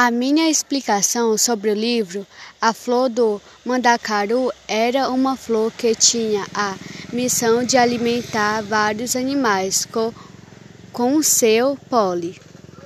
A minha explicação sobre o livro A Flor do Mandacaru era uma flor que tinha a missão de alimentar vários animais com, com seu pólen.